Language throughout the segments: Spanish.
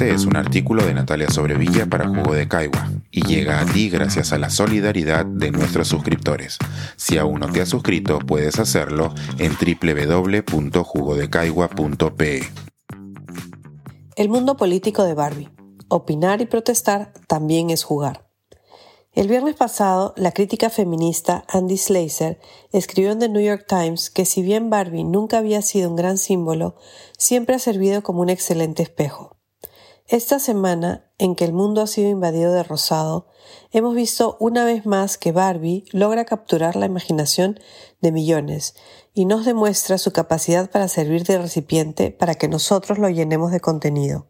Este es un artículo de Natalia Sobrevilla para Jugo de Caigua y llega a ti gracias a la solidaridad de nuestros suscriptores. Si aún no te has suscrito, puedes hacerlo en www.jugodecaigua.pe. El mundo político de Barbie. Opinar y protestar también es jugar. El viernes pasado, la crítica feminista Andy Slazer escribió en The New York Times que si bien Barbie nunca había sido un gran símbolo, siempre ha servido como un excelente espejo. Esta semana, en que el mundo ha sido invadido de rosado, hemos visto una vez más que Barbie logra capturar la imaginación de millones y nos demuestra su capacidad para servir de recipiente para que nosotros lo llenemos de contenido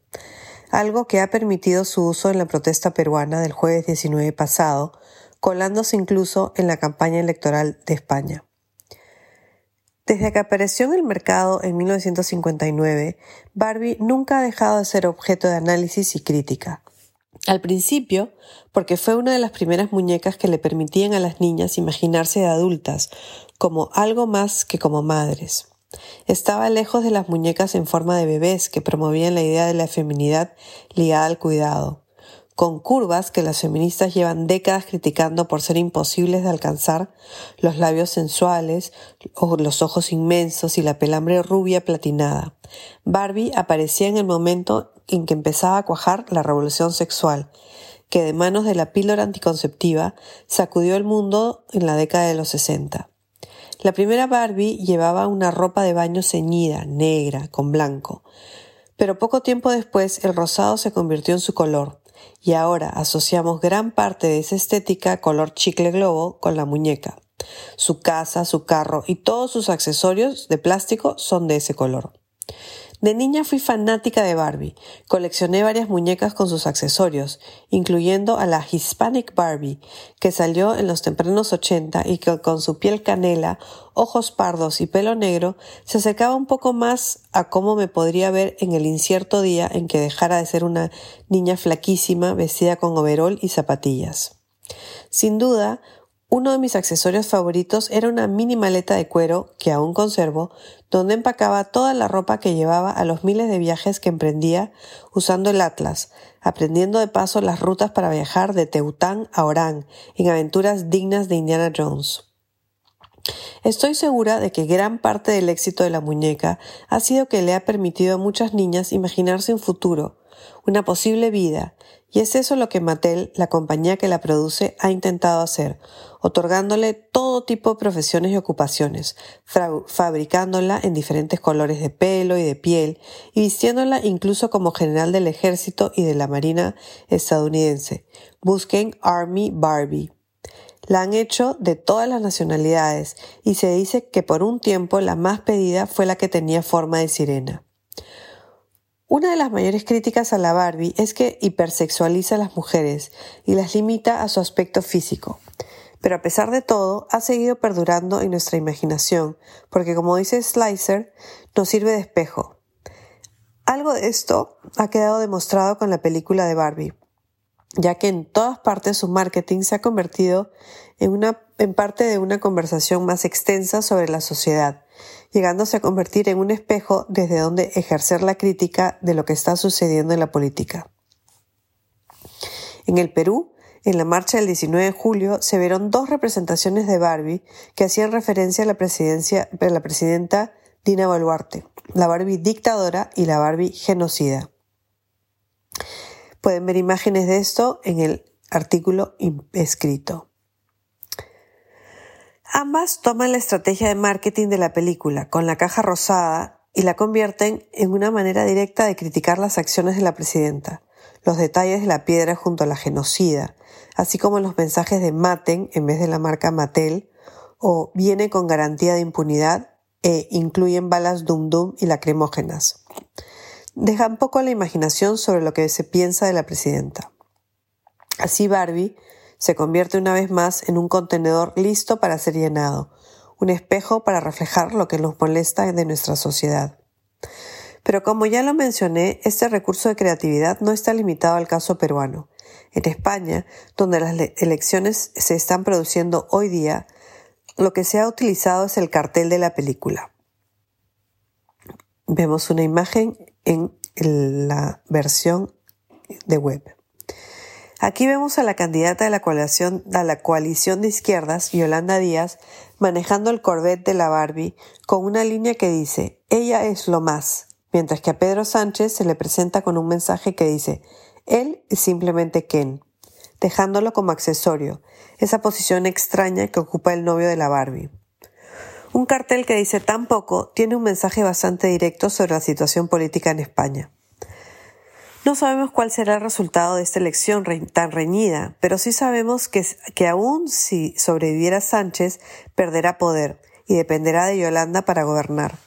algo que ha permitido su uso en la protesta peruana del jueves 19 pasado, colándose incluso en la campaña electoral de España. Desde que apareció en el mercado en 1959, Barbie nunca ha dejado de ser objeto de análisis y crítica. Al principio, porque fue una de las primeras muñecas que le permitían a las niñas imaginarse de adultas como algo más que como madres. Estaba lejos de las muñecas en forma de bebés que promovían la idea de la feminidad ligada al cuidado, con curvas que las feministas llevan décadas criticando por ser imposibles de alcanzar, los labios sensuales, los ojos inmensos y la pelambre rubia platinada. Barbie aparecía en el momento en que empezaba a cuajar la revolución sexual, que de manos de la píldora anticonceptiva sacudió el mundo en la década de los 60. La primera Barbie llevaba una ropa de baño ceñida, negra, con blanco. Pero poco tiempo después el rosado se convirtió en su color, y ahora asociamos gran parte de esa estética color chicle globo con la muñeca. Su casa, su carro y todos sus accesorios de plástico son de ese color. De niña fui fanática de Barbie. Coleccioné varias muñecas con sus accesorios, incluyendo a la Hispanic Barbie, que salió en los tempranos 80 y que con su piel canela, ojos pardos y pelo negro se acercaba un poco más a cómo me podría ver en el incierto día en que dejara de ser una niña flaquísima vestida con overol y zapatillas. Sin duda, uno de mis accesorios favoritos era una mini maleta de cuero que aún conservo, donde empacaba toda la ropa que llevaba a los miles de viajes que emprendía usando el Atlas, aprendiendo de paso las rutas para viajar de Teután a Orán, en aventuras dignas de Indiana Jones. Estoy segura de que gran parte del éxito de la muñeca ha sido que le ha permitido a muchas niñas imaginarse un futuro, una posible vida, y es eso lo que Mattel, la compañía que la produce, ha intentado hacer, otorgándole todo tipo de profesiones y ocupaciones, fabricándola en diferentes colores de pelo y de piel, y vistiéndola incluso como general del ejército y de la marina estadounidense. Busquen Army Barbie. La han hecho de todas las nacionalidades y se dice que por un tiempo la más pedida fue la que tenía forma de sirena. Una de las mayores críticas a la Barbie es que hipersexualiza a las mujeres y las limita a su aspecto físico. Pero a pesar de todo, ha seguido perdurando en nuestra imaginación, porque como dice Slicer, nos sirve de espejo. Algo de esto ha quedado demostrado con la película de Barbie, ya que en todas partes su marketing se ha convertido en, una, en parte de una conversación más extensa sobre la sociedad, llegándose a convertir en un espejo desde donde ejercer la crítica de lo que está sucediendo en la política. En el Perú, en la marcha del 19 de julio se vieron dos representaciones de Barbie que hacían referencia a la, presidencia, la presidenta Dina Boluarte, la Barbie dictadora y la Barbie genocida. Pueden ver imágenes de esto en el artículo escrito. Ambas toman la estrategia de marketing de la película con la caja rosada y la convierten en una manera directa de criticar las acciones de la presidenta, los detalles de la piedra junto a la genocida, así como los mensajes de maten en vez de la marca Mattel o viene con garantía de impunidad e incluyen balas Dum Dum y lacrimógenas. Dejan poco la imaginación sobre lo que se piensa de la presidenta. Así Barbie se convierte una vez más en un contenedor listo para ser llenado, un espejo para reflejar lo que nos molesta de nuestra sociedad. Pero como ya lo mencioné, este recurso de creatividad no está limitado al caso peruano. En España, donde las elecciones se están produciendo hoy día, lo que se ha utilizado es el cartel de la película. Vemos una imagen en la versión de web. Aquí vemos a la candidata de la coalición, de izquierdas, Yolanda Díaz, manejando el Corvette de la Barbie con una línea que dice, ella es lo más, mientras que a Pedro Sánchez se le presenta con un mensaje que dice, él es simplemente Ken, dejándolo como accesorio, esa posición extraña que ocupa el novio de la Barbie. Un cartel que dice tan poco tiene un mensaje bastante directo sobre la situación política en España. No sabemos cuál será el resultado de esta elección tan reñida, pero sí sabemos que, que aún si sobreviviera Sánchez, perderá poder y dependerá de Yolanda para gobernar.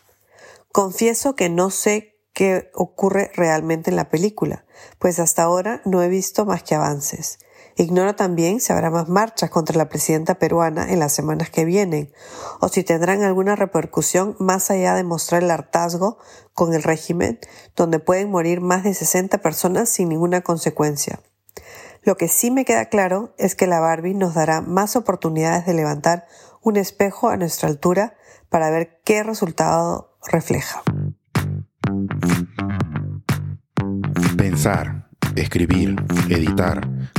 Confieso que no sé qué ocurre realmente en la película, pues hasta ahora no he visto más que avances. Ignoro también si habrá más marchas contra la presidenta peruana en las semanas que vienen, o si tendrán alguna repercusión más allá de mostrar el hartazgo con el régimen, donde pueden morir más de 60 personas sin ninguna consecuencia. Lo que sí me queda claro es que la Barbie nos dará más oportunidades de levantar un espejo a nuestra altura para ver qué resultado refleja. Pensar escribir, editar,